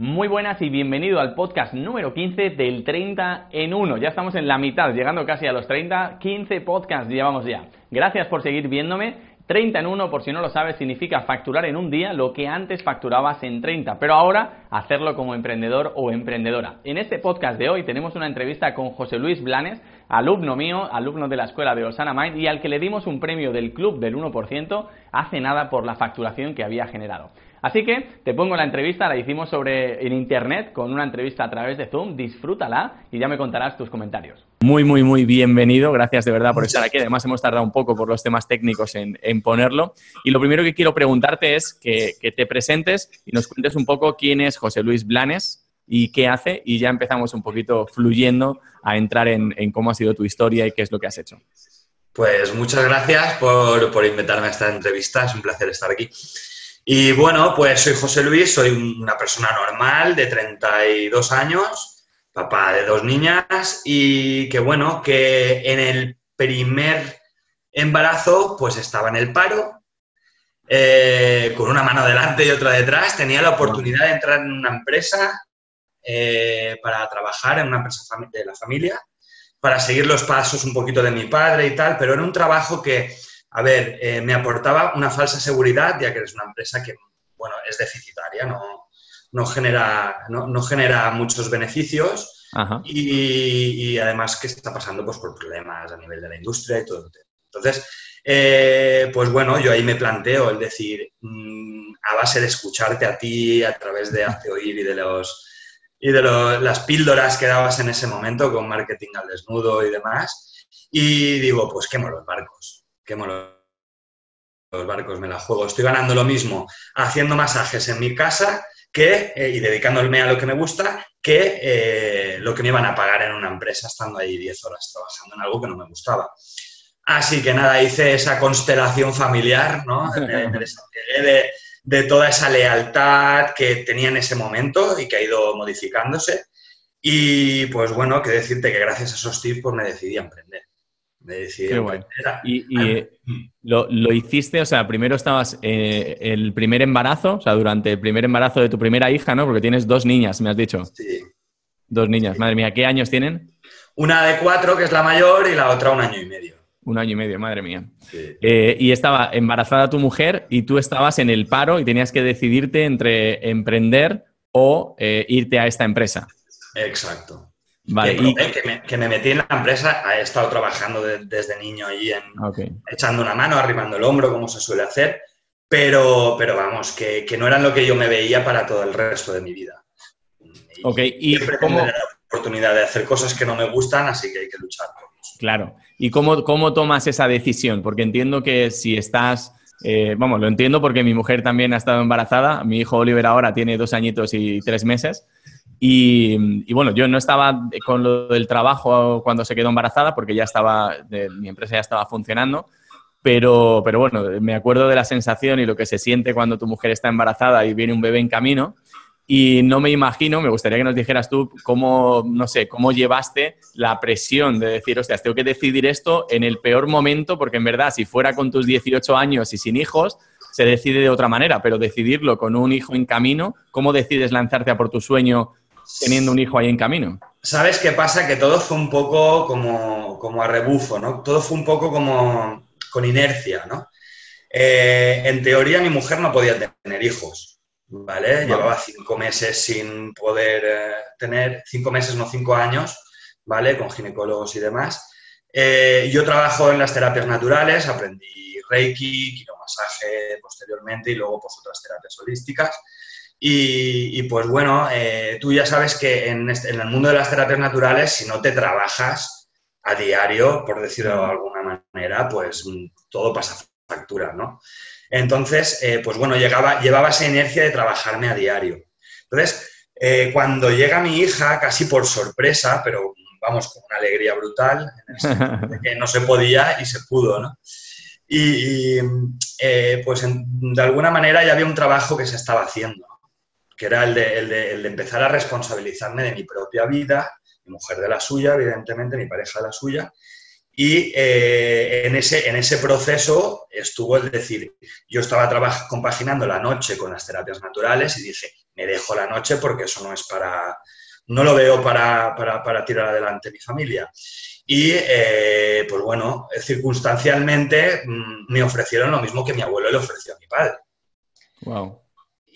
Muy buenas y bienvenido al podcast número 15 del 30 en 1. Ya estamos en la mitad, llegando casi a los 30. 15 podcasts llevamos ya. Gracias por seguir viéndome. 30 en 1, por si no lo sabes, significa facturar en un día lo que antes facturabas en 30, pero ahora hacerlo como emprendedor o emprendedora. En este podcast de hoy tenemos una entrevista con José Luis Blanes, alumno mío, alumno de la escuela de Osana Mind y al que le dimos un premio del club del 1% hace nada por la facturación que había generado. Así que te pongo la entrevista, la hicimos sobre en internet con una entrevista a través de Zoom, disfrútala y ya me contarás tus comentarios. Muy, muy, muy bienvenido, gracias de verdad por estar aquí. Además hemos tardado un poco por los temas técnicos en, ponerlo. Y lo primero que quiero preguntarte es que, te presentes y nos cuentes un poco quién es José Luis Blanes y qué hace y ya empezamos un poquito fluyendo a entrar en, cómo ha sido tu historia y qué es lo que has hecho. Pues muchas gracias por, por invitarme a esta entrevista, es un placer estar aquí. Y bueno, pues soy José Luis, soy una persona normal de 32 años, papá de dos niñas y que bueno, que en el primer embarazo pues estaba en el paro, eh, con una mano delante y otra detrás, tenía la oportunidad de entrar en una empresa eh, para trabajar en una empresa de la familia, para seguir los pasos un poquito de mi padre y tal, pero era un trabajo que a ver, eh, me aportaba una falsa seguridad, ya que es una empresa que, bueno, es deficitaria, no, genera, no, genera muchos beneficios. Y, además que está pasando pues, por problemas a nivel de la industria y todo. Entonces, eh, pues bueno, yo ahí me planteo el decir, mm, a base de escucharte a ti a través de Hace Oír y de los y de las píldoras que dabas en ese momento con marketing al desnudo y demás, y digo, pues quemo los barcos quemo los barcos, me la juego. Estoy ganando lo mismo haciendo masajes en mi casa que, eh, y dedicándome a lo que me gusta que eh, lo que me iban a pagar en una empresa estando ahí 10 horas trabajando en algo que no me gustaba. Así que nada, hice esa constelación familiar, ¿no? de, de toda esa lealtad que tenía en ese momento y que ha ido modificándose. Y pues bueno, que decirte que gracias a esos tips pues me decidí a emprender. Qué ¿Y, lo, hiciste, o sea, primero estabas eh, el primer embarazo, o sea, durante el primer embarazo de tu primera hija, ¿no? Porque tienes dos niñas, me has dicho. Sí. Dos niñas, madre mía, ¿qué años tienen? Una de cuatro, que es la mayor, y la otra un año y medio. Un año y medio, madre mía. Eh, y estaba embarazada tu mujer y tú estabas en el paro y tenías que decidirte entre emprender o eh, irte a esta empresa. Exacto. Vale, que, me, metí en la empresa, he estado trabajando desde niño allí, en, echando una mano, arrimando el hombro, como se suele hacer, pero, pero vamos, que, no eran lo que yo me veía para todo el resto de mi vida. ok, y cómo... la oportunidad de hacer cosas que no me gustan, así que hay que luchar por eso. Claro, ¿y cómo, cómo tomas esa decisión? Porque entiendo que si estás... Eh, vamos, lo entiendo porque mi mujer también ha estado embarazada, mi hijo Oliver ahora tiene dos añitos y tres meses. Y, bueno, yo no estaba con lo del trabajo cuando se quedó embarazada porque ya estaba, mi empresa ya estaba funcionando, pero, pero bueno, me acuerdo de la sensación y lo que se siente cuando tu mujer está embarazada y viene un bebé en camino. Y no me imagino, me gustaría que nos dijeras tú cómo, no sé, cómo llevaste la presión de decir, hostia, tengo que decidir esto en el peor momento, porque en verdad, si fuera con tus 18 años y sin hijos, se decide de otra manera, pero decidirlo con un hijo en camino, ¿cómo decides lanzarte a por tu sueño teniendo un hijo ahí en camino. ¿Sabes qué pasa? Que todo fue un poco como, como a rebufo, ¿no? Todo fue un poco como con inercia, ¿no? Eh, en teoría mi mujer no podía tener hijos, ¿vale? Llevaba cinco meses sin poder eh, tener, cinco meses, no cinco años, ¿vale? Con ginecólogos y demás. Eh, yo trabajo en las terapias naturales, aprendí Reiki, quiromasaje posteriormente y luego pues otras terapias holísticas. Y, pues bueno, eh, tú ya sabes que en, el mundo de las terapias naturales, si no te trabajas a diario, por decirlo de alguna manera, pues mm, todo pasa factura, ¿no? Entonces, eh, pues bueno, llegaba, llevaba esa inercia de trabajarme a diario. Entonces, eh, cuando llega mi hija, casi por sorpresa, pero vamos, con una alegría brutal, que no se podía y se pudo, ¿no? Y, pues de alguna manera ya había un trabajo que se estaba haciendo que era el de, empezar a responsabilizarme de mi propia vida, mi mujer de la suya, evidentemente, mi pareja de la suya. Y eh, en, ese, en ese proceso estuvo el decir, yo estaba compaginando la noche con las terapias naturales y dije, me dejo la noche porque eso no es para, no lo veo para, para, tirar adelante mi familia. Y, eh, pues bueno, circunstancialmente mm, me ofrecieron lo mismo que mi abuelo le ofreció a mi padre. Wow.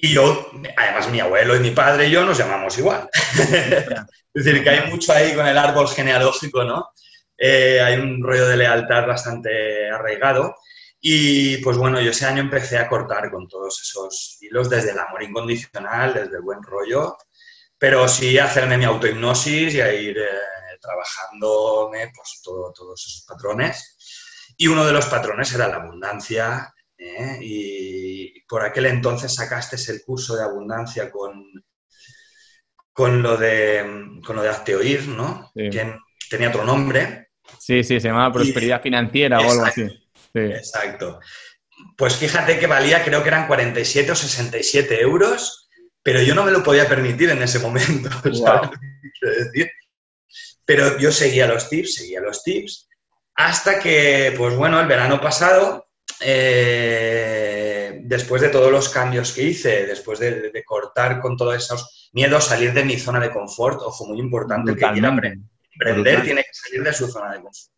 Y yo, además mi abuelo y mi padre y yo nos llamamos igual. es decir, que hay mucho ahí con el árbol genealógico, ¿no? Eh, hay un rollo de lealtad bastante arraigado. Y pues bueno, yo ese año empecé a cortar con todos esos hilos, desde el amor incondicional, desde el buen rollo, pero sí hacerme mi autohipnosis y a ir eh, trabajándome pues, todos esos patrones. Y uno de los patrones era la abundancia. ¿Eh? Y por aquel entonces sacaste el curso de abundancia con, con, lo, de, con lo de Hazte Oír, ¿no? Que tenía otro nombre. Sí, sí, se llamaba Prosperidad Financiera o algo así. Exacto. Pues fíjate que valía, creo que eran 47 o 67 euros, pero yo no me lo podía permitir en ese momento. decir? Pero yo seguía los tips, seguía los tips, hasta que, pues bueno, el verano pasado, eh, después de todos los cambios que hice, después de, cortar con todos esos miedos, salir de mi zona de confort, ojo, muy importante, que quiera emprender tiene que salir de su zona de confort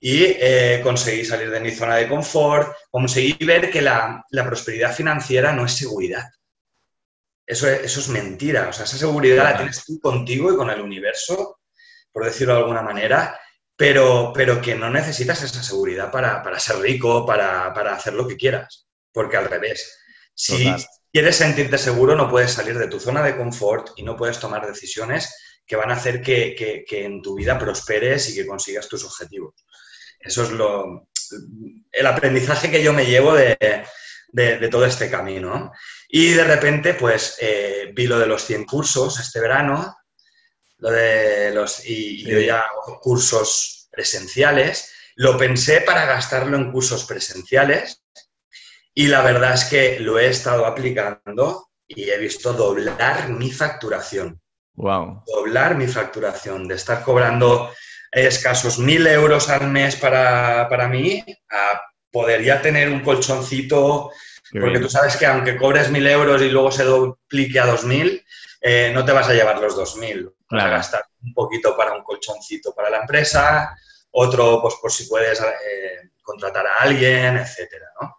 y eh, conseguí salir de mi zona de confort, conseguí ver que la, prosperidad financiera no es seguridad. Eso es, eso es, mentira. O sea, esa seguridad la tienes tú contigo y con el universo, por decirlo de alguna manera, pero, pero que no necesitas esa seguridad para, ser rico, para, hacer lo que quieras. Porque al revés, si quieres sentirte seguro, no puedes salir de tu zona de confort y no puedes tomar decisiones que van a hacer que, que en tu vida prosperes y que consigas tus objetivos. Eso es lo, el aprendizaje que yo me llevo de, todo este camino. Y de repente, pues, eh, vi lo de los 100 cursos este verano, lo de los, y, yo ya hago cursos presenciales. Lo pensé para gastarlo en cursos presenciales y la verdad es que lo he estado aplicando y he visto doblar mi facturación. Wow. Doblar mi facturación, de estar cobrando escasos mil euros al mes para, para mí a poder ya tener un colchoncito, porque tú sabes que aunque cobres mil euros y luego se duplique a dos mil, eh, no te vas a llevar los dos mil. Vas a gastar un poquito para un colchoncito para la empresa, otro pues por si puedes eh, contratar a alguien, etcétera, ¿no?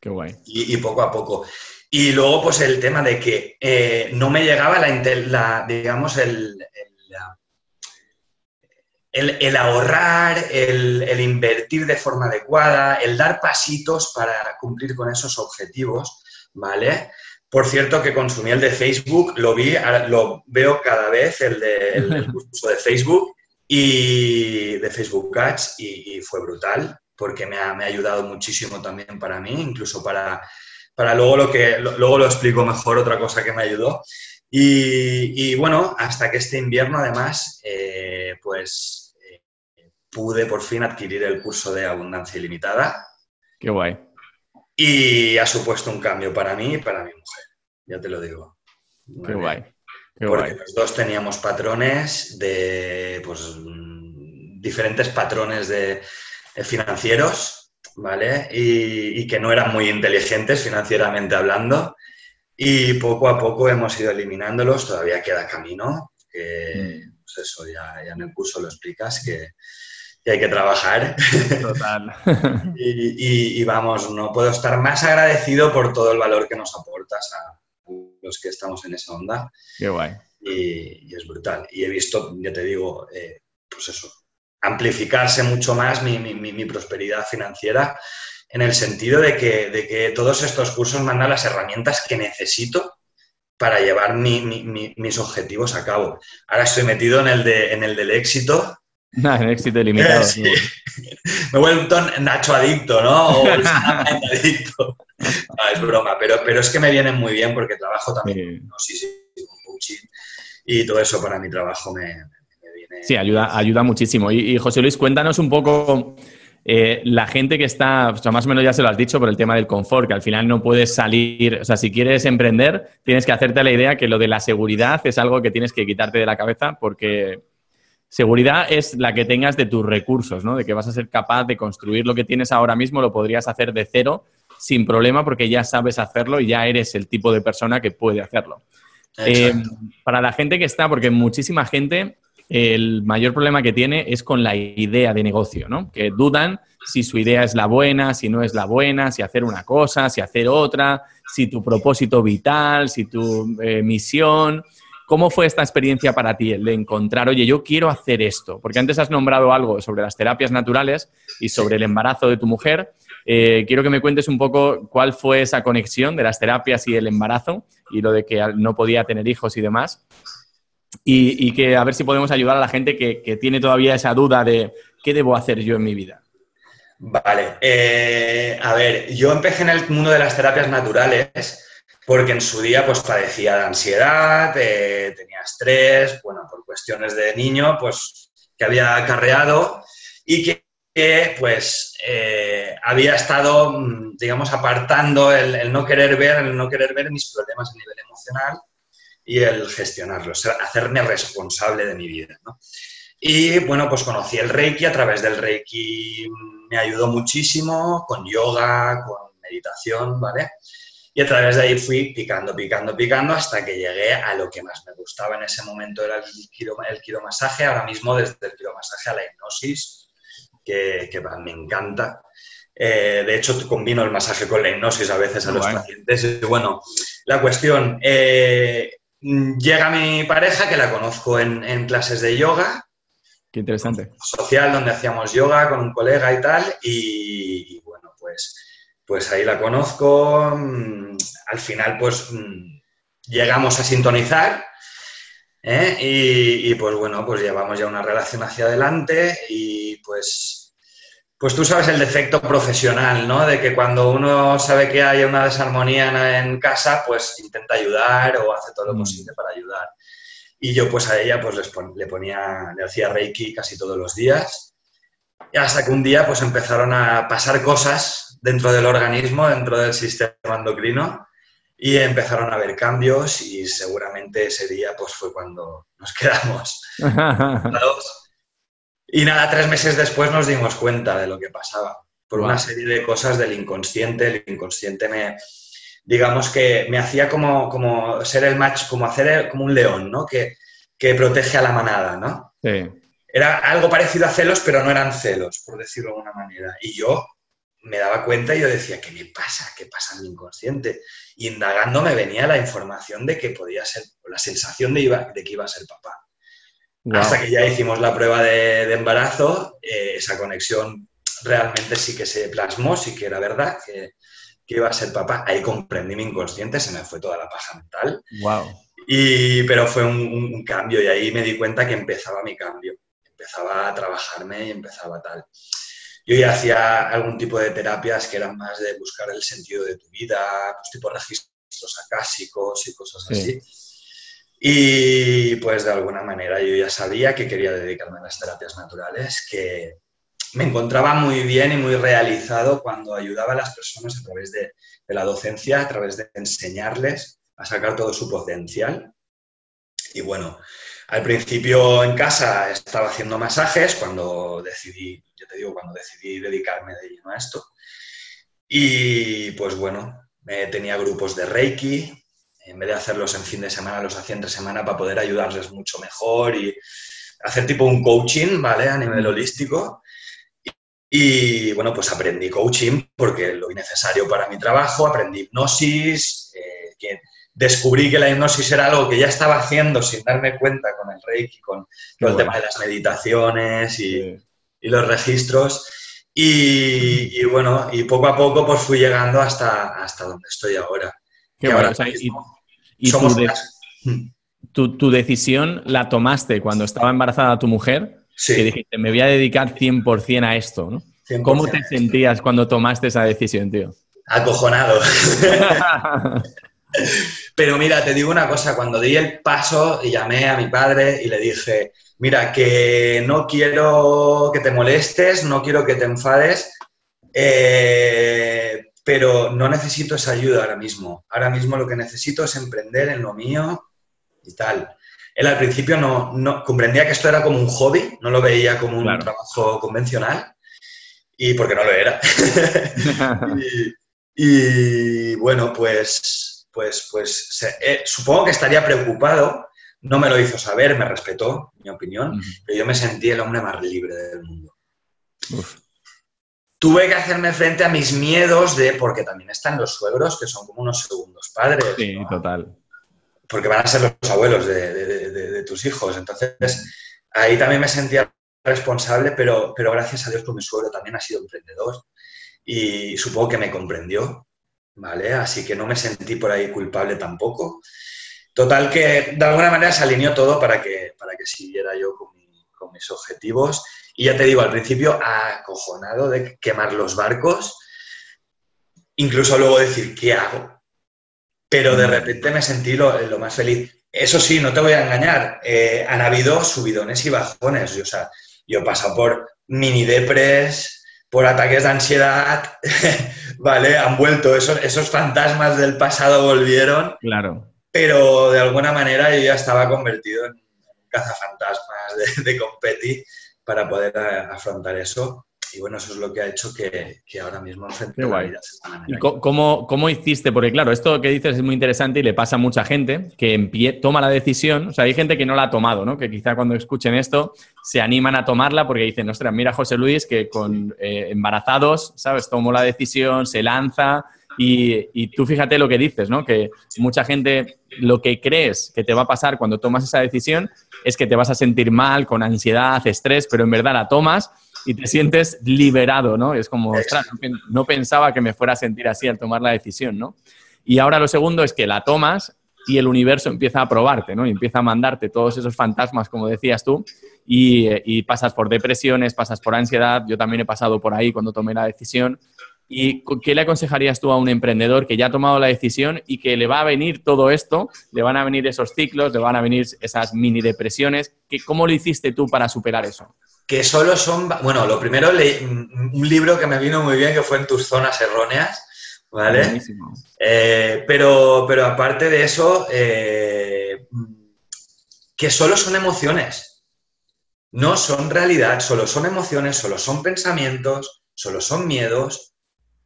Qué guay. Y, poco a poco. Y luego, pues el tema de que eh, no me llegaba la, la digamos, el, el, ahorrar, el, invertir de forma adecuada, el dar pasitos para cumplir con esos objetivos, ¿vale? Por cierto, que consumí el de Facebook, lo vi, lo veo cada vez, el, de, curso de Facebook y de Facebook Ads y, fue brutal porque me ha, ayudado muchísimo también para mí, incluso para, para luego lo que, luego lo explico mejor, otra cosa que me ayudó. Y, bueno, hasta que este invierno además, eh, pues pude por fin adquirir el curso de Abundancia Ilimitada. Qué guay. Y ha supuesto un cambio para mí y para mi mujer, ya te lo digo. Qué guay. Porque los dos teníamos patrones de, pues, diferentes patrones de, financieros, ¿vale? Y, que no eran muy inteligentes financieramente hablando. Y poco a poco hemos ido eliminándolos, todavía queda camino, que, mm. pues eso, ya, ya en el curso lo explicas, que, que hay que trabajar. Total. y, vamos, no puedo estar más agradecido por todo el valor que nos aportas a los que estamos en esa onda. Qué guay. Y, es brutal. Y he visto, ya te digo, eh, pues eso, amplificarse mucho más mi, mi, prosperidad financiera en el sentido de que, de que todos estos cursos me dan las herramientas que necesito para llevar mis objetivos a cabo. Ahora estoy metido en el, de, en el del éxito Nada, en éxito ilimitado. Me he vuelto Nacho adicto, ¿no? O adicto. es broma, pero, pero es que me vienen muy bien porque trabajo también sí. sí, con coaching y todo eso para mi trabajo me, viene. Sí, ayuda, ayuda muchísimo. Y, José Luis, cuéntanos un poco eh, la gente que está, o sea, más o menos ya se lo has dicho por el tema del confort, que al final no puedes salir, o sea, si quieres emprender, tienes que hacerte la idea que lo de la seguridad es algo que tienes que quitarte de la cabeza porque Seguridad es la que tengas de tus recursos, ¿no? De que vas a ser capaz de construir lo que tienes ahora mismo, lo podrías hacer de cero sin problema porque ya sabes hacerlo y ya eres el tipo de persona que puede hacerlo. Eh, para la gente que está, porque muchísima gente, el mayor problema que tiene es con la idea de negocio, ¿no? Que dudan si su idea es la buena, si no es la buena, si hacer una cosa, si hacer otra, si tu propósito vital, si tu eh, misión. ¿Cómo fue esta experiencia para ti, el de encontrar, oye, yo quiero hacer esto? Porque antes has nombrado algo sobre las terapias naturales y sobre el embarazo de tu mujer. Eh, quiero que me cuentes un poco cuál fue esa conexión de las terapias y el embarazo y lo de que no podía tener hijos y demás. Y, que a ver si podemos ayudar a la gente que, tiene todavía esa duda de qué debo hacer yo en mi vida. Vale, eh, a ver, yo empecé en el mundo de las terapias naturales porque en su día pues padecía de ansiedad, eh, tenía estrés, bueno, por cuestiones de niño, pues que había acarreado y que, pues eh, había estado, mm, digamos, apartando el, no querer ver, el no querer ver mis problemas a nivel emocional y el gestionarlos, hacerme responsable de mi vida, ¿no? Y bueno, pues conocí el Reiki, a través del Reiki me ayudó muchísimo, con yoga, con meditación, ¿vale? Y a través de ahí fui picando, picando, picando hasta que llegué a lo que más me gustaba en ese momento, era el, quiromasaje. Ahora mismo desde el quiromasaje a la hipnosis, que, me encanta. Eh, de hecho, combino el masaje con la hipnosis a veces a los pacientes. Y bueno, la cuestión, eh, llega mi pareja, que la conozco en, clases de yoga. Qué interesante. Social, donde hacíamos yoga con un colega y tal. y bueno, pues pues ahí la conozco. Mm, al final, pues mm, llegamos a sintonizar. ¿eh? Y, pues bueno, pues llevamos ya una relación hacia adelante y pues, pues tú sabes el defecto profesional, ¿no? De que cuando uno sabe que hay una desarmonía en casa, pues intenta ayudar o hace todo lo mm. posible para ayudar. Y yo pues a ella pues le ponía, le hacía Reiki casi todos los días. Y hasta que un día pues empezaron a pasar cosas dentro del organismo, dentro del sistema endocrino, y empezaron a haber cambios y seguramente ese día pues, fue cuando nos quedamos. y nada, tres meses después nos dimos cuenta de lo que pasaba, por una serie de cosas del inconsciente. El inconsciente me, digamos que me hacía como, como ser el match, como hacer como un león, ¿no? Que, que protege a la manada, ¿no? Era algo parecido a celos, pero no eran celos, por decirlo de alguna manera. Y yo me daba cuenta y yo decía, ¿qué me pasa? ¿Qué pasa en mi inconsciente? Y indagando me venía la información de que podía ser, la sensación de, iba, de que iba a ser papá. Hasta que ya hicimos la prueba de, embarazo, eh, esa conexión realmente sí que se plasmó, sí que era verdad que, iba a ser papá. Ahí comprendí mi inconsciente, se me fue toda la paja mental. Wow. Y, pero fue un, un cambio y ahí me di cuenta que empezaba mi cambio. Empezaba a trabajarme y empezaba tal. Yo ya hacía algún tipo de terapias que eran más de buscar el sentido de tu vida, pues tipo registros acásicos y cosas así. Y pues de alguna manera yo ya sabía que quería dedicarme a las terapias naturales, que me encontraba muy bien y muy realizado cuando ayudaba a las personas a través de, de la docencia, a través de enseñarles a sacar todo su potencial. Y bueno, al principio en casa estaba haciendo masajes cuando decidí te digo, cuando decidí dedicarme de lleno a esto. Y pues bueno, tenía grupos de Reiki, en vez de hacerlos en fin de semana, los hacía entre semana para poder ayudarles mucho mejor y hacer tipo un coaching, ¿vale? A nivel holístico. Y, bueno, pues aprendí coaching porque lo necesario para mi trabajo, aprendí hipnosis, eh, que descubrí que la hipnosis era algo que ya estaba haciendo sin darme cuenta con el Reiki, con, el tema de las meditaciones y, y los registros. Y, bueno, y poco a poco pues fui llegando hasta, hasta donde estoy ahora. y, tu, decisión la tomaste cuando estaba embarazada tu mujer, sí. que dijiste, me voy a dedicar 100% a esto, ¿no? ¿Cómo te sentías cuando tomaste esa decisión, tío? Acojonado. Pero mira, te digo una cosa, cuando di el paso y llamé a mi padre y le dije, mira, que no quiero que te molestes, no quiero que te enfades, eh, pero no necesito esa ayuda ahora mismo. Ahora mismo lo que necesito es emprender en lo mío y tal. Él al principio no, comprendía que esto era como un hobby, no lo veía como un trabajo convencional, y porque no lo era. y, bueno, pues pues, pues eh, supongo que estaría preocupado. No me lo hizo saber, me respetó, mi opinión, pero yo me sentí el hombre más libre del mundo. Tuve que hacerme frente a mis miedos de, porque también están los suegros, que son como unos segundos padres. Sí, total. Porque van a ser los abuelos de, de tus hijos. Entonces, ahí también me sentía responsable, pero, pero gracias a Dios, pues mi suegro también ha sido emprendedor y supongo que me comprendió, ¿vale? Así que no me sentí por ahí culpable tampoco. Total que de alguna manera se alineó todo para que, para que siguiera yo con, con mis objetivos. Y ya te digo, al principio acojonado de quemar los barcos, incluso luego decir, ¿qué hago? Pero de repente me sentí lo, lo más feliz. Eso sí, no te voy a engañar, eh, han habido subidones y bajones. o sea, yo he pasado por mini depres, por ataques de ansiedad, ¿vale? Han vuelto, esos, esos fantasmas del pasado volvieron. Claro. Pero de alguna manera yo ya estaba convertido en cazafantasmas de, de competi para poder afrontar eso y bueno, eso es lo que ha hecho que, ahora mismo enfrente la vida ¿Y cómo, cómo, hiciste? Porque claro, esto que dices es muy interesante y le pasa a mucha gente que toma la decisión, o sea, hay gente que no la ha tomado, ¿no? Que quizá cuando escuchen esto se animan a tomarla porque dicen, ostras, mira José Luis que con eh, embarazados, ¿sabes? Tomó la decisión, se lanza y, y, tú fíjate lo que dices, ¿no? Que mucha gente lo que crees que te va a pasar cuando tomas esa decisión es que te vas a sentir mal, con ansiedad, estrés, pero en verdad la tomas y te sientes liberado, ¿no? Es como, ostras, no pensaba que me fuera a sentir así al tomar la decisión, ¿no? Y ahora lo segundo es que la tomas y el universo empieza a probarte, ¿no? Y empieza a mandarte todos esos fantasmas, como decías tú, y, y, pasas por depresiones, pasas por ansiedad. Yo también he pasado por ahí cuando tomé la decisión. ¿Y qué le aconsejarías tú a un emprendedor que ya ha tomado la decisión y que le va a venir todo esto, le van a venir esos ciclos, le van a venir esas mini depresiones? ¿Cómo lo hiciste tú para superar eso? que solo son, bueno, lo primero, leí un libro que me vino muy bien, que fue en tus zonas erróneas, ¿vale? Eh, pero, pero aparte de eso, eh, que solo son emociones, no son realidad, solo son emociones, solo son pensamientos, solo son miedos,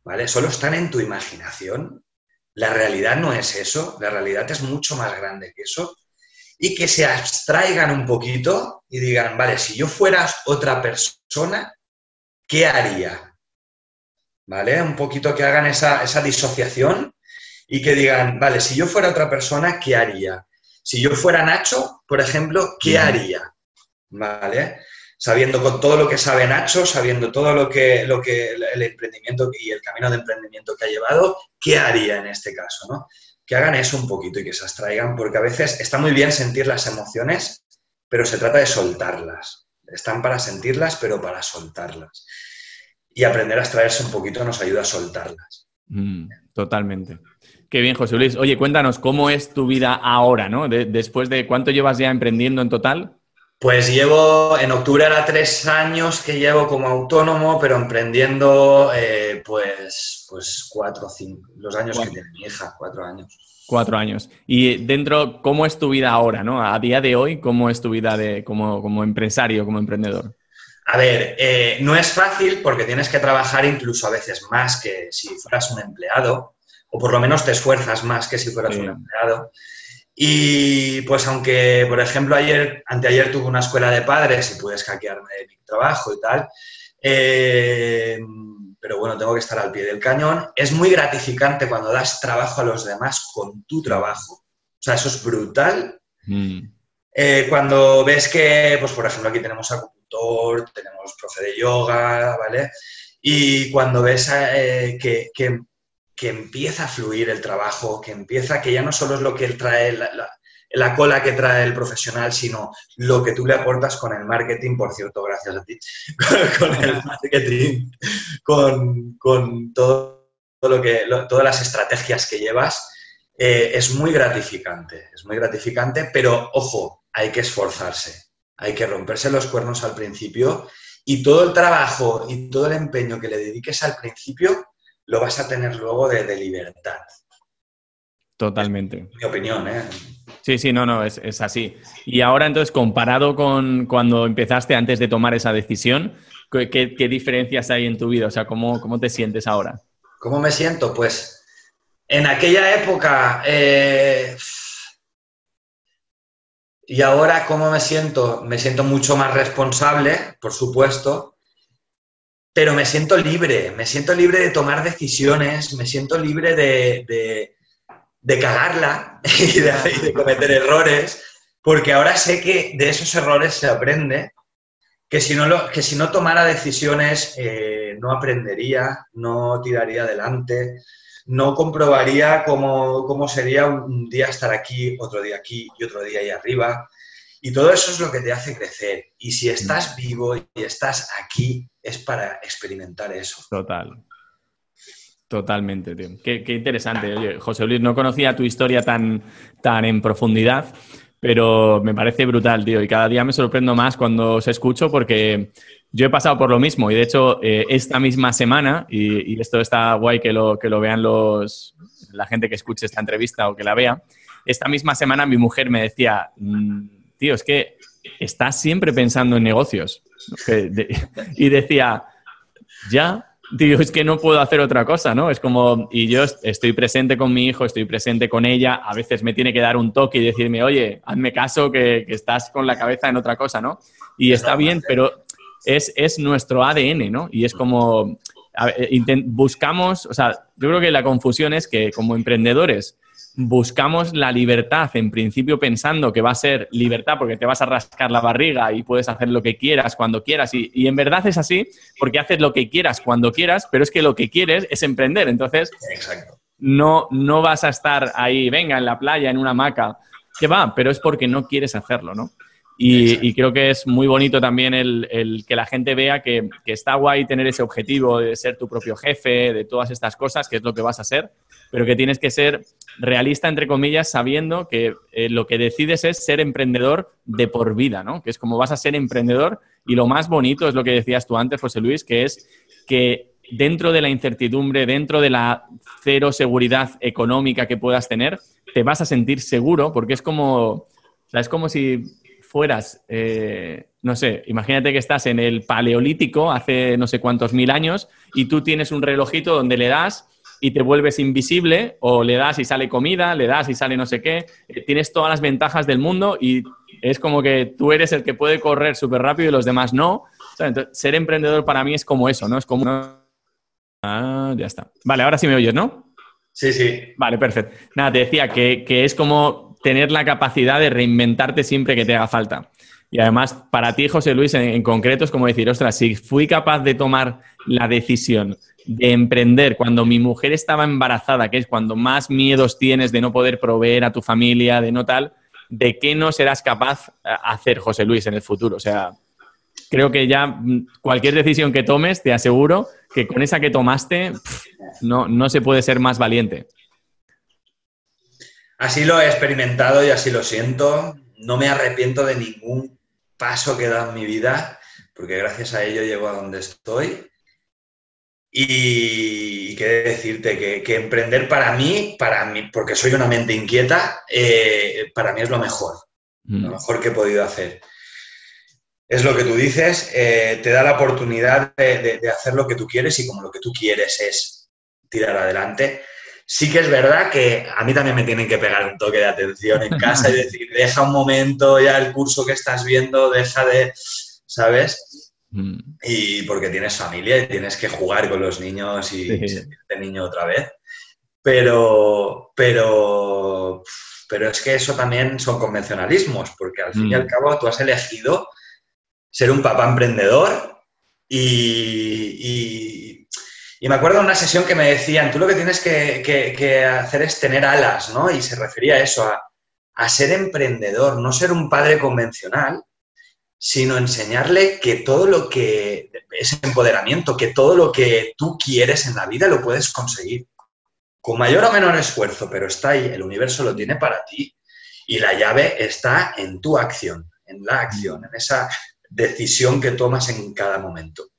¿vale? Solo están en tu imaginación. La realidad no es eso, la realidad es mucho más grande que eso y que se abstraigan un poquito y digan, vale, si yo fuera otra persona, ¿qué haría? ¿Vale? Un poquito que hagan esa, disociación y que digan, vale, si yo fuera otra persona, ¿qué haría? Si yo fuera Nacho, por ejemplo, ¿qué haría? ¿Vale? Sabiendo con todo lo que sabe Nacho, sabiendo todo lo que, lo que el emprendimiento y el camino de emprendimiento que ha llevado, ¿qué haría en este caso? ¿no? que hagan eso un poquito y que se abstraigan, porque a veces está muy bien sentir las emociones, pero se trata de soltarlas. Están para sentirlas, pero para soltarlas. Y aprender a abstraerse un poquito nos ayuda a soltarlas. Mm, totalmente. Qué bien, José Luis. Oye, cuéntanos, ¿cómo es tu vida ahora, ¿no? después de cuánto llevas ya emprendiendo en total? Pues llevo, en octubre era tres años que llevo como autónomo, pero emprendiendo eh, pues, pues cuatro o cinco, los años que tiene mi hija, cuatro años. Cuatro años. Y dentro, ¿cómo es tu vida ahora, no? A día de hoy, ¿cómo es tu vida de, como, como empresario, como emprendedor? A ver, eh, no es fácil porque tienes que trabajar incluso a veces más que si fueras un empleado, o por lo menos te esfuerzas más que si fueras un empleado. Y pues aunque, por ejemplo, ayer, anteayer tuve una escuela de padres y pude escaquearme de mi trabajo y tal, eh, pero bueno, tengo que estar al pie del cañón. Es muy gratificante cuando das trabajo a los demás con tu trabajo. O sea, eso es brutal. Mm. Eh, cuando ves que, pues por ejemplo, aquí tenemos acupuntor, tenemos profe de yoga, ¿vale? Y cuando ves eh, que, que que empieza a fluir el trabajo, que empieza, que ya no solo es lo que él trae, la, cola que trae el profesional, sino lo que tú le aportas con el marketing, por cierto, gracias a ti, con, el marketing, con, todo, lo que, todas las estrategias que llevas, eh, es muy gratificante, es muy gratificante, pero ojo, hay que esforzarse, hay que romperse los cuernos al principio y todo el trabajo y todo el empeño que le dediques al principio lo vas a tener luego de, libertad. Totalmente. mi opinión, ¿eh? Sí, sí, no, no, es, así. Y ahora entonces, comparado con cuando empezaste antes de tomar esa decisión, ¿qué, diferencias hay en tu vida? O sea, ¿cómo, ¿cómo te sientes ahora? ¿Cómo me siento? Pues en aquella época, eh, y ahora, ¿cómo me siento? Me siento mucho más responsable, por supuesto, pero me siento libre, me siento libre de tomar decisiones, me siento libre de, de, cagarla y de, cometer errores, porque ahora sé que de esos errores se aprende, que si no, que si no tomara decisiones eh, no aprendería, no tiraría adelante, no comprobaría cómo, sería un día estar aquí, otro día aquí y otro día ahí arriba. Y todo eso es lo que te hace crecer. Y si estás mm. vivo y estás aquí, es para experimentar eso. Total. Totalmente, tío. Qué, interesante. Oye, José Luis, no conocía tu historia tan, tan en profundidad, pero me parece brutal, tío. Y cada día me sorprendo más cuando os escucho porque yo he pasado por lo mismo y de hecho eh, esta misma semana, y, esto está guay que lo, que lo vean los, la gente que escuche esta entrevista o que la vea, esta misma semana mi mujer me decía, mm, tío, es que estás siempre pensando en negocios. y decía, ya, tío, es que no puedo hacer otra cosa, ¿no? Es como, y yo estoy presente con mi hijo, estoy presente con ella, a veces me tiene que dar un toque y decirme, oye, hazme caso que, que estás con la cabeza en otra cosa, ¿no? Y está bien, pero es, nuestro ADN, ¿no? Y es como, buscamos, o sea, yo creo que la confusión es que como emprendedores buscamos la libertad, en principio pensando que va a ser libertad porque te vas a rascar la barriga y puedes hacer lo que quieras cuando quieras. Y, en verdad es así porque haces lo que quieras cuando quieras, pero es que lo que quieres es emprender. Entonces, No, no vas a estar ahí, venga, en la playa, en una hamaca, que va, pero es porque no quieres hacerlo, ¿no? Y, creo que es muy bonito también el, que la gente vea que, está guay tener ese objetivo de ser tu propio jefe, de todas estas cosas, que es lo que vas a ser, pero que tienes que ser realista, entre comillas, sabiendo que eh, lo que decides es ser emprendedor de por vida, ¿no? Que es como vas a ser emprendedor y lo más bonito es lo que decías tú antes, José Luis, que es que dentro de la incertidumbre, dentro de la cero seguridad económica que puedas tener, te vas a sentir seguro porque es como, o sea, es como si fueras, eh, no sé, imagínate que estás en el Paleolítico hace no sé cuántos mil años y tú tienes un relojito donde le das y te vuelves invisible o le das y sale comida, le das y sale no sé qué, eh, tienes todas las ventajas del mundo y es como que tú eres el que puede correr súper rápido y los demás no. ser emprendedor para mí es como eso, ¿no? Es como... Ah, ya está. Vale, ahora sí me oyes, ¿no? Sí, sí. Vale, perfecto. Nada, te decía que, que es como tener la capacidad de reinventarte siempre que te haga falta. Y además, para ti, José Luis, en, concreto, es como decir, ostras, si fui capaz de tomar la decisión de emprender cuando mi mujer estaba embarazada, que es cuando más miedos tienes de no poder proveer a tu familia, de no tal, ¿de qué no serás capaz eh, hacer, José Luis, en el futuro? O sea, creo que ya mm, cualquier decisión que tomes, te aseguro que con esa que tomaste, no, no se puede ser más valiente. Así lo he experimentado y así lo siento. No me arrepiento de ningún paso que he dado en mi vida, porque gracias a ello llego a donde estoy. Y, quiero decirte que, emprender para mí, para mí, porque soy una mente inquieta, eh, para mí es lo mejor, lo mm. mejor que he podido hacer. Es lo que tú dices, eh, te da la oportunidad de, de, hacer lo que tú quieres y como lo que tú quieres es tirar adelante, Sí que es verdad que a mí también me tienen que pegar un toque de atención en casa y decir, deja un momento ya el curso que estás viendo, deja de, ¿sabes? Mm. Y porque tienes familia y tienes que jugar con los niños y sentirte niño otra vez. Pero, pero, pero es que eso también son convencionalismos, porque al fin y al mm. cabo tú has elegido ser un papá emprendedor y y me acuerdo de una sesión que me decían, tú lo que tienes que, hacer es tener alas, ¿no? Y se refería a eso, a, ser emprendedor, no ser un padre convencional, sino enseñarle que todo lo que, ese empoderamiento, que todo lo que tú quieres en la vida lo puedes conseguir. Con mayor o menor esfuerzo, pero está ahí, el universo lo tiene para ti. Y la llave está en tu acción, en la acción, en esa decisión que tomas en cada momento.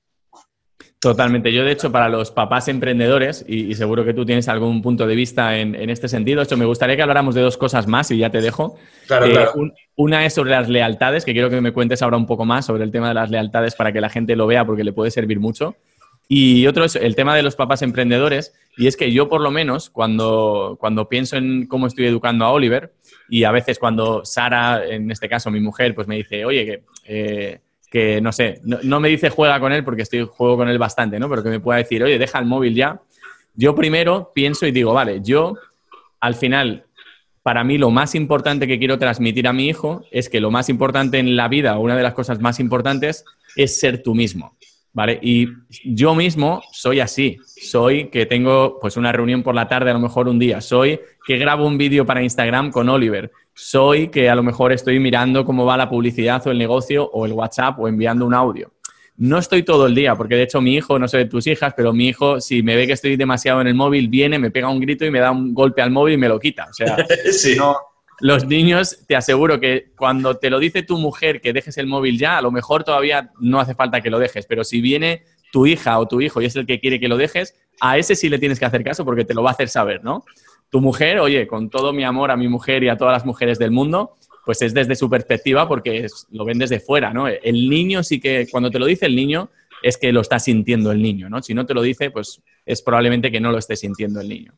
Totalmente. Yo, de hecho, para los papás emprendedores, y, seguro que tú tienes algún punto de vista en, este sentido, esto me gustaría que habláramos de dos cosas más y ya te dejo. Claro, eh, una es sobre las lealtades, que quiero que me cuentes ahora un poco más sobre el tema de las lealtades para que la gente lo vea porque le puede servir mucho. Y otro es el tema de los papás emprendedores, y es que yo por lo menos cuando, cuando pienso en cómo estoy educando a Oliver, y a veces cuando Sara, en este caso mi mujer, pues me dice, oye, que, eh, que no sé, no, me dice juega con él porque estoy juego con él bastante, ¿no? Pero que me pueda decir, oye, deja el móvil ya. Yo primero pienso y digo, vale, yo al final, para mí lo más importante que quiero transmitir a mi hijo es que lo más importante en la vida, una de las cosas más importantes, es ser tú mismo. ¿vale? Y yo mismo soy así, soy que tengo pues una reunión por la tarde a lo mejor un día, soy que grabo un vídeo para Instagram con Oliver, soy que a lo mejor estoy mirando cómo va la publicidad o el negocio o el WhatsApp o enviando un audio. No estoy todo el día, porque de hecho mi hijo, no sé de tus hijas, pero mi hijo, si me ve que estoy demasiado en el móvil, viene, me pega un grito y me da un golpe al móvil y me lo quita. O sea, no, los niños, te aseguro que cuando te lo dice tu mujer que dejes el móvil ya, a lo mejor todavía no hace falta que lo dejes, pero si viene tu hija o tu hijo y es el que quiere que lo dejes, a ese sí le tienes que hacer caso porque te lo va a hacer saber, ¿no? Tu mujer, oye, con todo mi amor a mi mujer y a todas las mujeres del mundo, pues es desde su perspectiva porque lo ven desde fuera, ¿no? El niño sí que, cuando te lo dice el niño, es que lo está sintiendo el niño, ¿no? Si no te lo dice, pues es probablemente que no lo esté sintiendo el niño.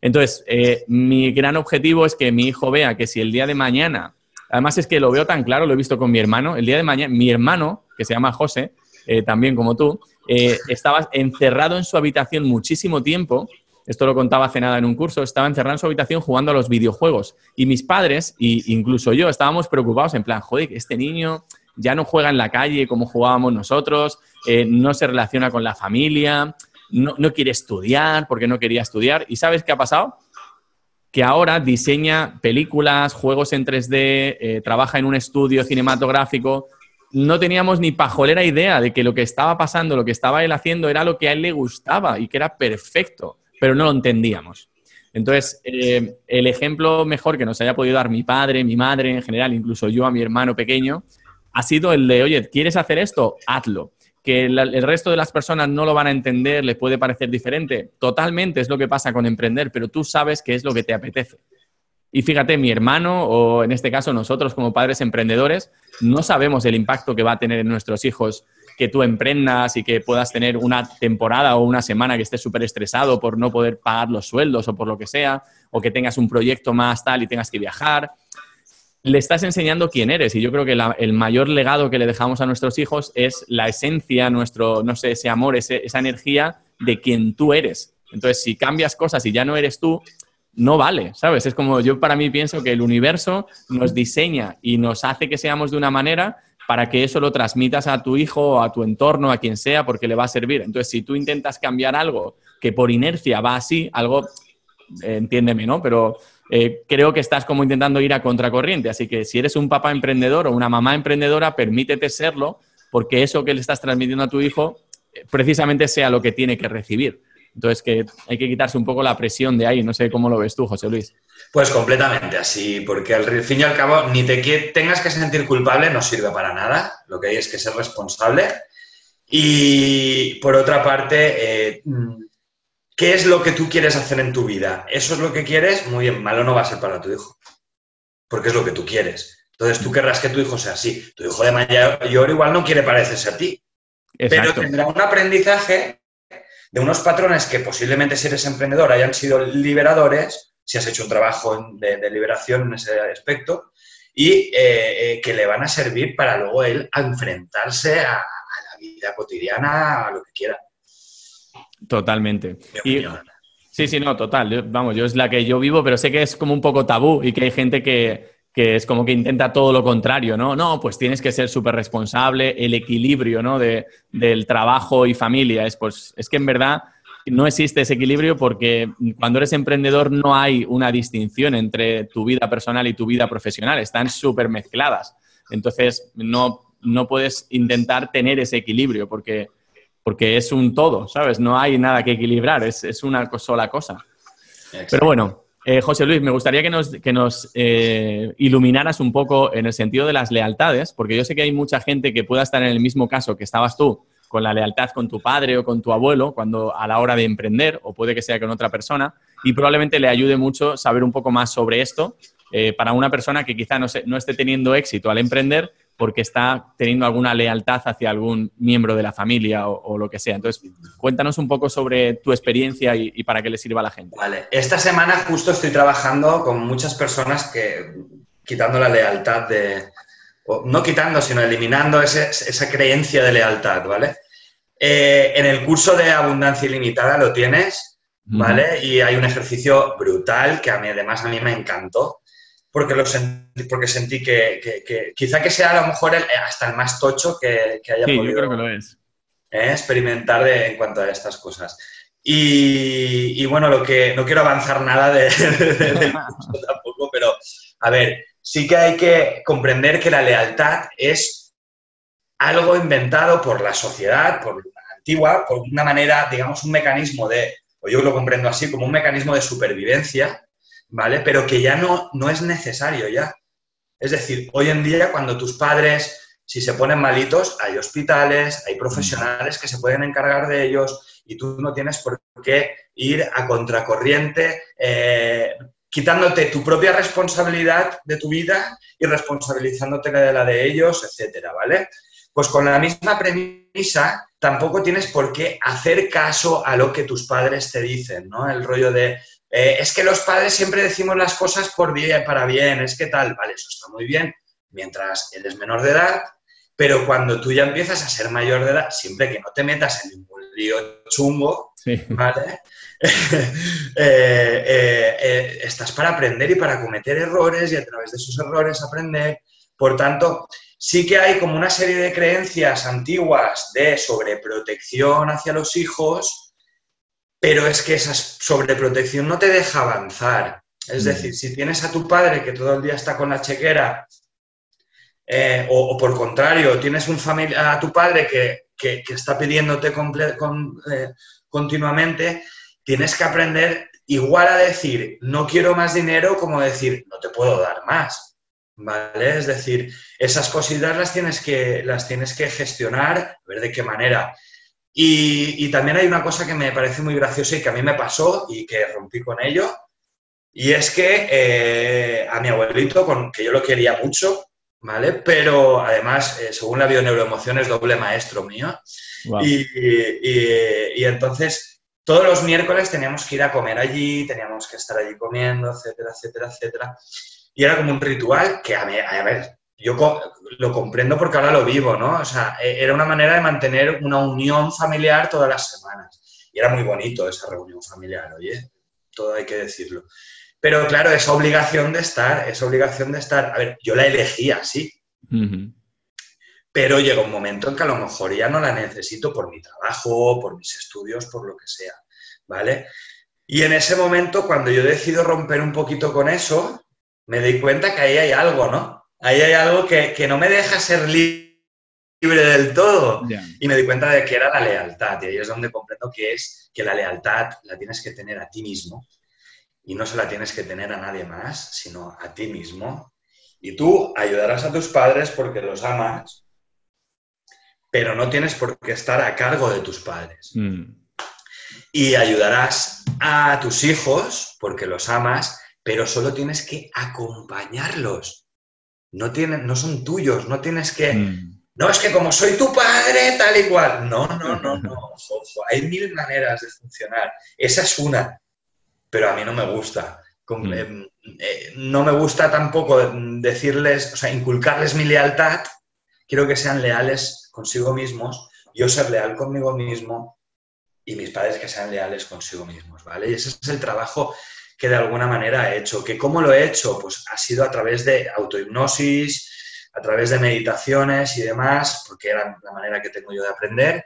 Entonces, eh, mi gran objetivo es que mi hijo vea que si el día de mañana, además es que lo veo tan claro, lo he visto con mi hermano, el día de mañana, mi hermano, que se llama José, eh, también como tú, eh, estaba encerrado en su habitación muchísimo tiempo, esto lo contaba hace nada en un curso, estaba encerrado en su habitación jugando a los videojuegos. Y mis padres, e incluso yo, estábamos preocupados en plan, joder, este niño ya no juega en la calle como jugábamos nosotros, no se relaciona con la familia, no, quiere estudiar porque no quería estudiar. ¿Y sabes qué ha pasado? que ahora diseña películas, juegos en 3D, eh, trabaja en un estudio cinematográfico. No teníamos ni pajolera idea de que lo que estaba pasando, lo que estaba él haciendo era lo que a él le gustaba y que era perfecto, pero no lo entendíamos. Entonces, eh, el ejemplo mejor que nos haya podido dar mi padre, mi madre en general, incluso yo a mi hermano pequeño, ha sido el de, oye, ¿quieres hacer esto? Hazlo que el resto de las personas no lo van a entender, les puede parecer diferente. Totalmente es lo que pasa con emprender, pero tú sabes qué es lo que te apetece. Y fíjate, mi hermano, o en este caso nosotros como padres emprendedores, no sabemos el impacto que va a tener en nuestros hijos que tú emprendas y que puedas tener una temporada o una semana que estés súper estresado por no poder pagar los sueldos o por lo que sea, o que tengas un proyecto más tal y tengas que viajar le estás enseñando quién eres. Y yo creo que el mayor legado que le dejamos a nuestros hijos es la esencia, nuestro, no sé, ese amor, esa energía de quien tú eres. Entonces, si cambias cosas y ya no eres tú, no vale, ¿sabes? Es como yo para mí pienso que el universo nos diseña y nos hace que seamos de una manera para que eso lo transmitas a tu hijo a tu entorno, a quien sea, porque le va a servir. Entonces, si tú intentas cambiar algo que por inercia va así, algo, eh, entiéndeme, ¿no? Pero eh, creo que estás como intentando ir a contracorriente. Así que si eres un papá emprendedor o una mamá emprendedora, permítete serlo, porque eso que le estás transmitiendo a tu hijo eh, precisamente sea lo que tiene que recibir. Entonces, que hay que quitarse un poco la presión de ahí. No sé cómo lo ves tú, José Luis. Pues completamente así, porque al fin y al cabo, ni te tengas que sentir culpable no sirve para nada. Lo que hay es que ser responsable. Y por otra parte, eh, ¿Qué es lo que tú quieres hacer en tu vida? ¿Eso es lo que quieres? Muy bien, malo no va a ser para tu hijo. Porque es lo que tú quieres. Entonces tú querrás que tu hijo sea así. Tu hijo de mayor igual no quiere parecerse a ti. Pero tendrá un aprendizaje de unos patrones que posiblemente si eres emprendedor hayan sido liberadores, si has hecho un trabajo de, liberación en ese aspecto, y eh, eh, que le van a servir para luego él enfrentarse a la vida cotidiana, a lo que quiera. Totalmente. sí, sí, no, total. vamos, yo es la que yo vivo, pero sé que es como un poco tabú y que hay gente que, es como que intenta todo lo contrario, ¿no? No, pues tienes que ser súper responsable, el equilibrio, ¿no? De, del trabajo y familia. Es, pues, es que en verdad no existe ese equilibrio porque cuando eres emprendedor no hay una distinción entre tu vida personal y tu vida profesional, están súper mezcladas. Entonces, no, no puedes intentar tener ese equilibrio porque porque es un todo, ¿sabes? No hay nada que equilibrar, es, una sola cosa. Pero bueno, eh, José Luis, me gustaría que nos, que nos eh, iluminaras un poco en el sentido de las lealtades, porque yo sé que hay mucha gente que pueda estar en el mismo caso que estabas tú, con la lealtad con tu padre o con tu abuelo, cuando a la hora de emprender, o puede que sea con otra persona, y probablemente le ayude mucho saber un poco más sobre esto eh, para una persona que quizá no, no esté teniendo éxito al emprender, porque está teniendo alguna lealtad hacia algún miembro de la familia o, lo que sea. Entonces, cuéntanos un poco sobre tu experiencia y, para qué le sirva a la gente. Vale, esta semana justo estoy trabajando con muchas personas que, quitando la lealtad de, no quitando, sino eliminando esa creencia de lealtad, ¿vale? Eh, en el curso de abundancia ilimitada lo tienes, ¿vale? Y hay un ejercicio brutal que a mí, además, a mí me encantó, porque, lo sentí, porque sentí que, quizá que sea a lo mejor hasta el más tocho que, haya sí, yo creo que lo es. ¿eh? experimentar en cuanto a estas cosas. Y, bueno, lo que no quiero avanzar nada de, curso tampoco, pero a ver, sí que hay que comprender que la lealtad es algo inventado por la sociedad, por la antigua, por una manera, digamos, un mecanismo de, o yo lo comprendo así, como un mecanismo de supervivencia, ¿vale? Pero que ya no, no es necesario ya. Es decir, hoy en día cuando tus padres, si se ponen malitos, hay hospitales, hay profesionales que se pueden encargar de ellos y tú no tienes por qué ir a contracorriente, eh, quitándote tu propia responsabilidad de tu vida y responsabilizándote de la de ellos, etcétera, ¿vale? Pues con la misma premisa, tampoco tienes por qué hacer caso a lo que tus padres te dicen, ¿no? El rollo de, eh, es que los padres siempre decimos las cosas por bien, para bien, es que tal, vale, eso está muy bien, mientras eres menor de edad, pero cuando tú ya empiezas a ser mayor de edad, siempre que no te metas en ningún lío chungo, ¿vale? Eh, eh, estás para aprender y para cometer errores y a través de esos errores aprender. Por tanto, sí que hay como una serie de creencias antiguas de sobreprotección hacia los hijos, pero es que esa sobreprotección no te deja avanzar. Es mm. decir, si tienes a tu padre que todo el día está con la chequera, eh, o, por contrario, tienes un familia, a tu padre que, está pidiéndote eh, continuamente, tienes que aprender igual a decir no quiero más dinero como decir no te puedo dar más. ¿Vale? Es decir, esas cositas las tienes que, las tienes que gestionar, a ver de qué manera. Y, también hay una cosa que me parece muy graciosa y que a mí me pasó y que rompí con ello, y es que eh, a mi abuelito, con, que yo lo quería mucho, ¿vale? Pero además, eh, según la bioneuroemoción, es doble maestro mío. Y, y, entonces, todos los miércoles teníamos que ir a comer allí, teníamos que estar allí comiendo, etcétera, etcétera, etcétera. Y era como un ritual que, a, a ver, yo lo comprendo porque ahora lo vivo, ¿no? O sea, e, era una manera de mantener una unión familiar todas las semanas. Y era muy bonito esa reunión familiar, oye, todo hay que decirlo. Pero claro, esa obligación de estar, esa obligación de estar, a ver, yo la elegía, sí. Pero llega un momento en que a lo mejor ya no la necesito por mi trabajo, por mis estudios, por lo que sea, ¿vale? Y en ese momento, cuando yo decido romper un poquito con eso, me doy cuenta que ahí hay algo, ¿no? Ahí hay algo que, no me deja ser libre del todo. Y me di cuenta de que era la lealtad. Y ahí es donde comprendo que es que la lealtad la tienes que tener a ti mismo. Y no se la tienes que tener a nadie más, sino a ti mismo. Y tú ayudarás a tus padres porque los amas, pero no tienes por qué estar a cargo de tus padres. Mm. Y ayudarás a tus hijos porque los amas, pero solo tienes que acompañarlos no, tienen, no son tuyos, no tienes que... Mm. No, es que como soy tu padre, tal y cual. No, no, no, no. Hay mil maneras de funcionar. Esa es una, pero a mí no me gusta. Mm. Em, eh, no me gusta tampoco decirles, o sea, inculcarles mi lealtad. Quiero que sean leales consigo mismos, yo ser leal conmigo mismo y mis padres que sean leales consigo mismos, ¿vale? Y ese es el trabajo que de alguna manera he hecho. ¿Que ¿Cómo lo he hecho? Pues ha sido a través de autohipnosis, a través de meditaciones y demás, porque era la manera que tengo yo de aprender,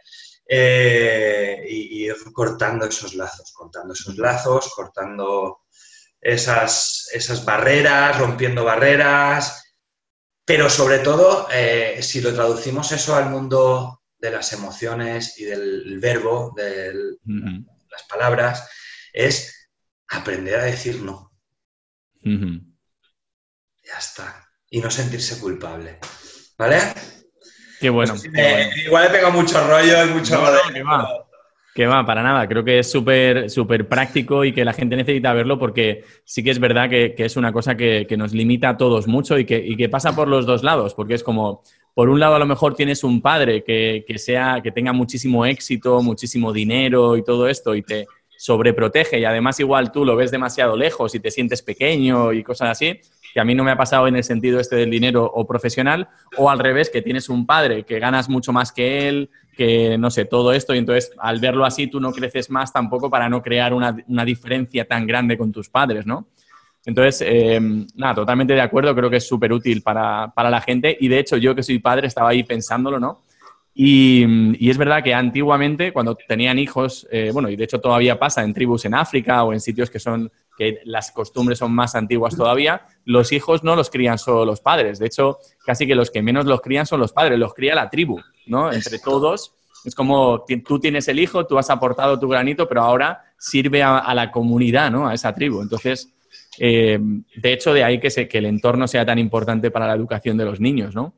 eh, y, ir cortando esos lazos, cortando esos lazos, cortando esas, esas barreras, rompiendo barreras, pero sobre todo, eh, si lo traducimos eso al mundo de las emociones y del verbo, de las palabras, es aprender a decir no. Ya está. Y no sentirse culpable. ¿Vale? Qué bueno. Igual he pegado mucho rollo y mucho... que va. para nada. Creo que es súper súper práctico y que la gente necesita verlo porque sí que es verdad que, es una cosa que, nos limita a todos mucho y que, y que, pasa por los dos lados, porque es como, por un lado a lo mejor tienes un padre que, sea, que tenga muchísimo éxito, muchísimo dinero y todo esto y te sobreprotege y además igual tú lo ves demasiado lejos y te sientes pequeño y cosas así, que a mí no me ha pasado en el sentido este del dinero o profesional, o al revés, que tienes un padre que ganas mucho más que él, que no sé, todo esto, y entonces al verlo así tú no creces más tampoco para no crear una, una diferencia tan grande con tus padres, ¿no? Entonces, eh, nada, totalmente de acuerdo, creo que es súper útil para, para, la gente y de hecho yo que soy padre estaba ahí pensándolo, ¿no? Y, y es verdad que antiguamente cuando tenían hijos, eh, bueno, y de hecho todavía pasa en tribus en África o en sitios que son que las costumbres son más antiguas todavía, los hijos no los crían solo los padres. De hecho, casi que los que menos los crían son los padres, los cría la tribu, ¿no? Entre todos. Es como tú tienes el hijo, tú has aportado tu granito, pero ahora sirve a, a la comunidad, ¿no? A esa tribu. Entonces, eh, de hecho, de ahí que, que el entorno sea tan importante para la educación de los niños, ¿no?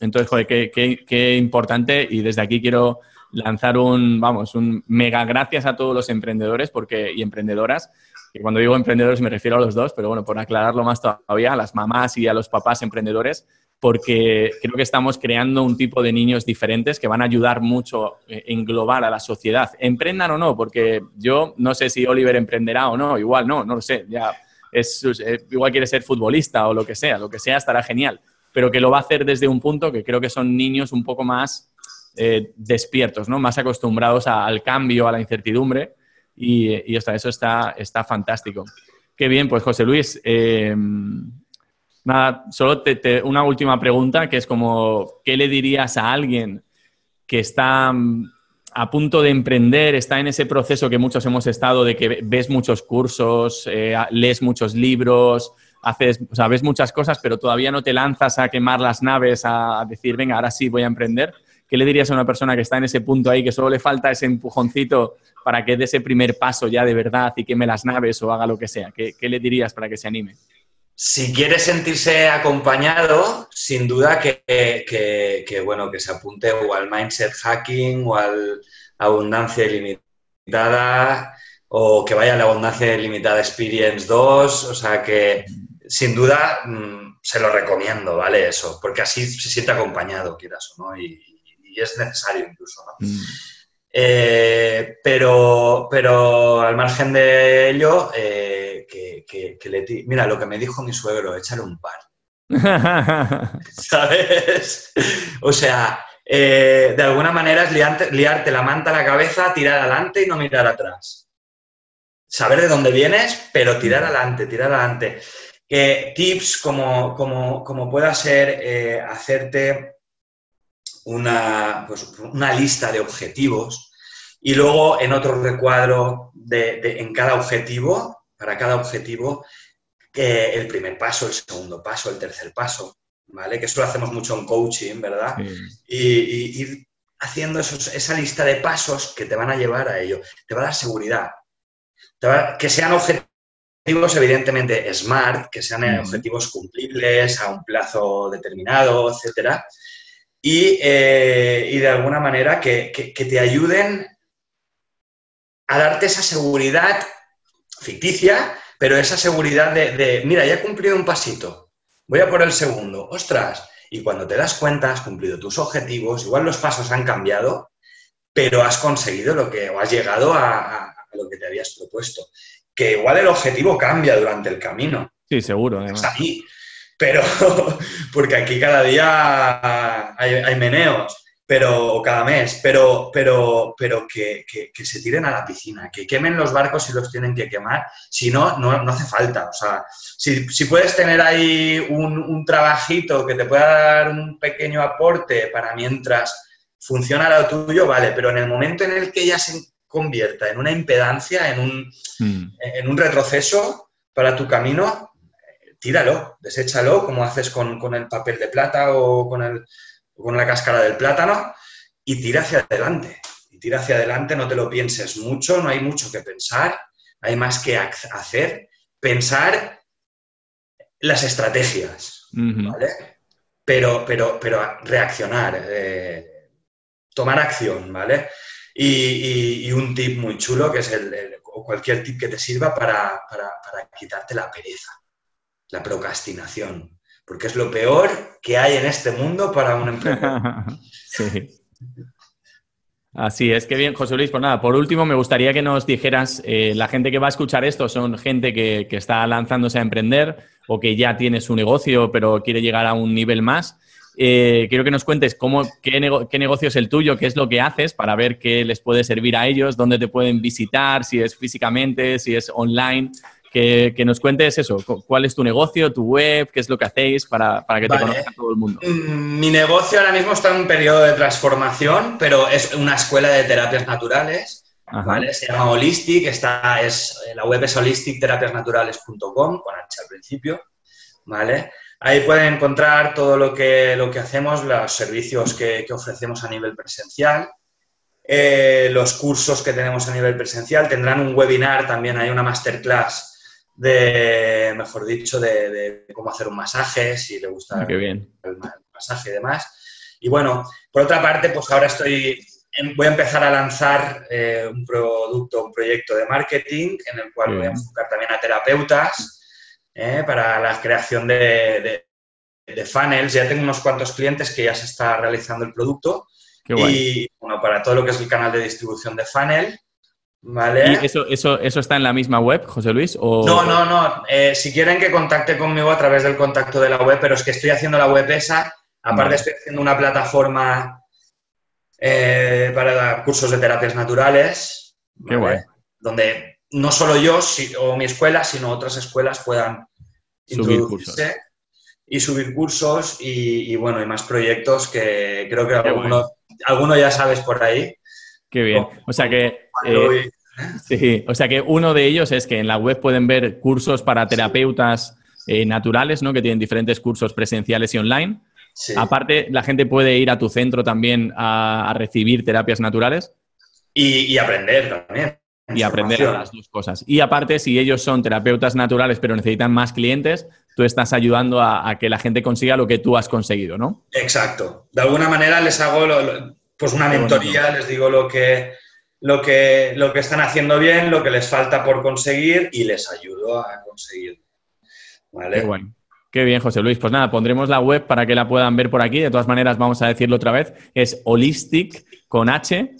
Entonces, joder, qué, importante y desde aquí quiero lanzar un, vamos, un mega gracias a todos los emprendedores porque, y emprendedoras, que cuando digo emprendedores me refiero a los dos, pero bueno, por aclararlo más todavía, a las mamás y a los papás emprendedores, porque creo que estamos creando un tipo de niños diferentes que van a ayudar mucho a eh, englobar a la sociedad. Emprendan o no, porque yo no sé si Oliver emprenderá o no, igual no, no lo sé, ya es, eh, igual quiere ser futbolista o lo que sea, lo que sea estará genial, pero que lo va a hacer desde un punto que creo que son niños un poco más eh, despiertos, ¿no? más acostumbrados al cambio, a la incertidumbre y, y eso está, está fantástico. Qué bien, pues José Luis. Nada, solo te, una última pregunta, que es como, ¿qué le dirías a alguien que está mm, a punto de emprender, está en ese proceso que muchos hemos estado, de que ves muchos cursos, eh, lees muchos libros, haces, o sea, ves muchas cosas, pero todavía no te lanzas a quemar las naves, a, decir, venga, ahora sí voy a emprender? ¿Qué le dirías a una persona que está en ese punto ahí, que solo le falta ese empujoncito para que dé ese primer paso ya de verdad y queme las naves o haga lo que sea? qué le dirías para que se anime? Si quiere sentirse acompañado, sin duda que, bueno, que se apunte o al mindset hacking o al abundancia ilimitada o que vaya a la abundancia ilimitada Experience 2, o sea que sin duda mm, se lo recomiendo, ¿vale? Eso, porque así se siente acompañado, quieras o no, y, es necesario incluso, ¿no? Mm. Eh, pero, pero al margen de ello, eh, que, le mira lo que me dijo mi suegro, échale un par. ¿Sabes? O sea, eh, de alguna manera es liarte, la manta a la cabeza, tirar adelante y no mirar atrás. Saber de dónde vienes, pero tirar adelante, tirar adelante. Tips como, como, como, pueda ser hacerte una, pues, una lista de objetivos y luego en otro recuadro de, en cada objetivo, para cada objetivo, el primer paso, el segundo paso, el tercer paso, ¿vale? Que eso lo hacemos mucho en coaching, ¿verdad? Y, ir haciendo esa lista de pasos que te van a llevar a ello. Te va a dar seguridad. que sean objetivos, evidentemente, smart, que sean objetivos cumplibles a un plazo determinado, etcétera. Eh, y, de alguna manera que, te ayuden a darte esa seguridad ficticia, pero esa seguridad de, mira, ya he cumplido un pasito, voy a por el segundo, ostras, y cuando te das cuenta has cumplido tus objetivos, igual los pasos han cambiado, pero has conseguido lo que, o has llegado a, lo que te habías propuesto. Que igual el objetivo cambia durante el camino. Sí, seguro. Además. Pero, porque aquí cada día hay, meneos, pero cada mes, pero, pero, pero que, se tiren a la piscina, que quemen los barcos si los tienen que quemar, si no, no, hace falta. O sea, si, puedes tener ahí un, trabajito que te pueda dar un pequeño aporte para mientras funciona lo tuyo, vale, pero en el momento en el que ya se convierta en una impedancia, en un, hmm. en un retroceso para tu camino, tíralo, deséchalo, como haces con, el papel de plata o con, el, con la cáscara del plátano, y tira hacia adelante. Y tira hacia adelante, no te lo pienses mucho, no hay mucho que pensar, hay más que hacer. Pensar las estrategias, ¿vale? Pero, pero, pero reaccionar, eh, tomar acción, ¿vale? Y, un tip muy chulo, que es el, o cualquier tip que te sirva para, para quitarte la pereza la procrastinación. porque es lo peor que hay en este mundo para un emprendedor. sí. Así es, que bien, José Luis. Pues nada, por último, me gustaría que nos dijeras, eh, la gente que va a escuchar esto son gente que, está lanzándose a emprender o que ya tiene su negocio, pero quiere llegar a un nivel más. Eh, quiero que nos cuentes cómo, qué, negocio es el tuyo, qué es lo que haces para ver qué les puede servir a ellos, dónde te pueden visitar, si es físicamente, si es online que, nos cuentes eso, cuál es tu negocio, tu web, qué es lo que hacéis para, que te conozca todo el mundo. Mm, mi negocio ahora mismo está en un periodo de transformación, pero es una escuela de terapias naturales. ¿vale? Se llama Holistic, está, es, la web es holisticterapiasnaturales.com, con H al principio. ¿vale? Ahí pueden encontrar todo lo que, lo que hacemos, los servicios que, ofrecemos a nivel presencial, eh, los cursos que tenemos a nivel presencial. Tendrán un webinar, también hay una masterclass de, mejor dicho, de, cómo hacer un masaje, si le gusta ah, el, masaje y demás. Y bueno, por otra parte, pues ahora estoy, voy a empezar a lanzar eh, un producto, un proyecto de marketing en el cual voy a enfocar también a terapeutas eh, para la creación de, de, funnels. Ya tengo unos cuantos clientes que ya se está realizando el producto. y bueno, para todo lo que es el canal de distribución de funnel, ¿Vale? ¿Y eso, eso, eso está en la misma web, José Luis? O... No, no, no. Eh, si quieren que contacte conmigo a través del contacto de la web, pero es que estoy haciendo la web esa. Aparte, estoy haciendo una plataforma eh, para cursos de terapias naturales. Qué guay. Donde no solo yo o mi escuela, sino otras escuelas puedan subir cursos. y subir cursos y, bueno, hay más proyectos que creo que alguno, alguno ya sabes por ahí. Qué bien. O sea que eh, sí, o sea que uno de ellos es que en la web pueden ver cursos para terapeutas eh, naturales, ¿no? Que tienen diferentes cursos presenciales y online. Aparte, la gente puede ir a tu centro también a, recibir terapias naturales. Y, aprender también. Y aprender las dos cosas. Y aparte, si ellos son terapeutas naturales pero necesitan más clientes, tú estás ayudando a, que la gente consiga lo que tú has conseguido, ¿no? Exacto. De alguna manera les hago pues una mentoría, les digo lo que, lo que, lo que están haciendo bien, lo que les falta por conseguir y les ayudo a conseguir. ¿Vale? Qué bueno. Qué bien, José Luis. Pues nada, pondremos la web para que la puedan ver por aquí. De todas maneras, vamos a decirlo otra vez. Es Holistic con H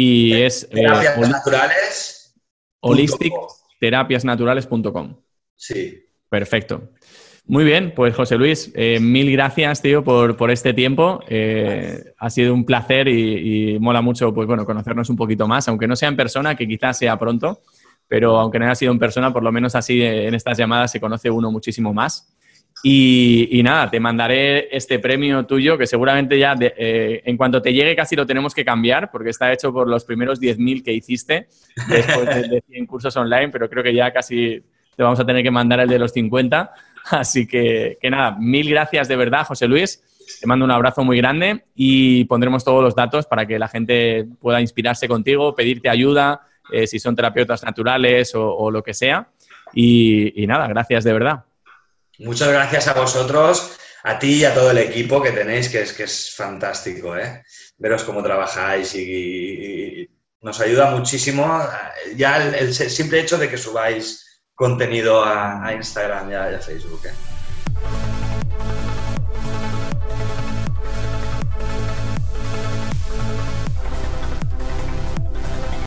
y es... Eh, Terapias naturales. Holistic Sí. Perfecto. Muy bien, pues José Luis, eh, mil gracias, tío, por, por este tiempo. Eh, ha sido un placer y, mola mucho, pues bueno, conocernos un poquito más, aunque no sea en persona, que quizás sea pronto, pero aunque no haya sido en persona, por lo menos así en estas llamadas se conoce uno muchísimo más. Y, nada, te mandaré este premio tuyo, que seguramente ya eh, en cuanto te llegue casi lo tenemos que cambiar, porque está hecho por los primeros 10.000 que hiciste después de, de 100 cursos online, pero creo que ya casi te vamos a tener que mandar el de los 50. Así que, que nada, mil gracias de verdad, José Luis. Te mando un abrazo muy grande y pondremos todos los datos para que la gente pueda inspirarse contigo, pedirte ayuda, eh, si son terapeutas naturales o, lo que sea. Y, nada, gracias de verdad. Muchas gracias a vosotros, a ti y a todo el equipo que tenéis, que es, que es fantástico, ¿eh? Veros cómo trabajáis y, nos ayuda muchísimo ya el simple hecho de que subáis contenido a, Instagram y a, Facebook. ¿eh?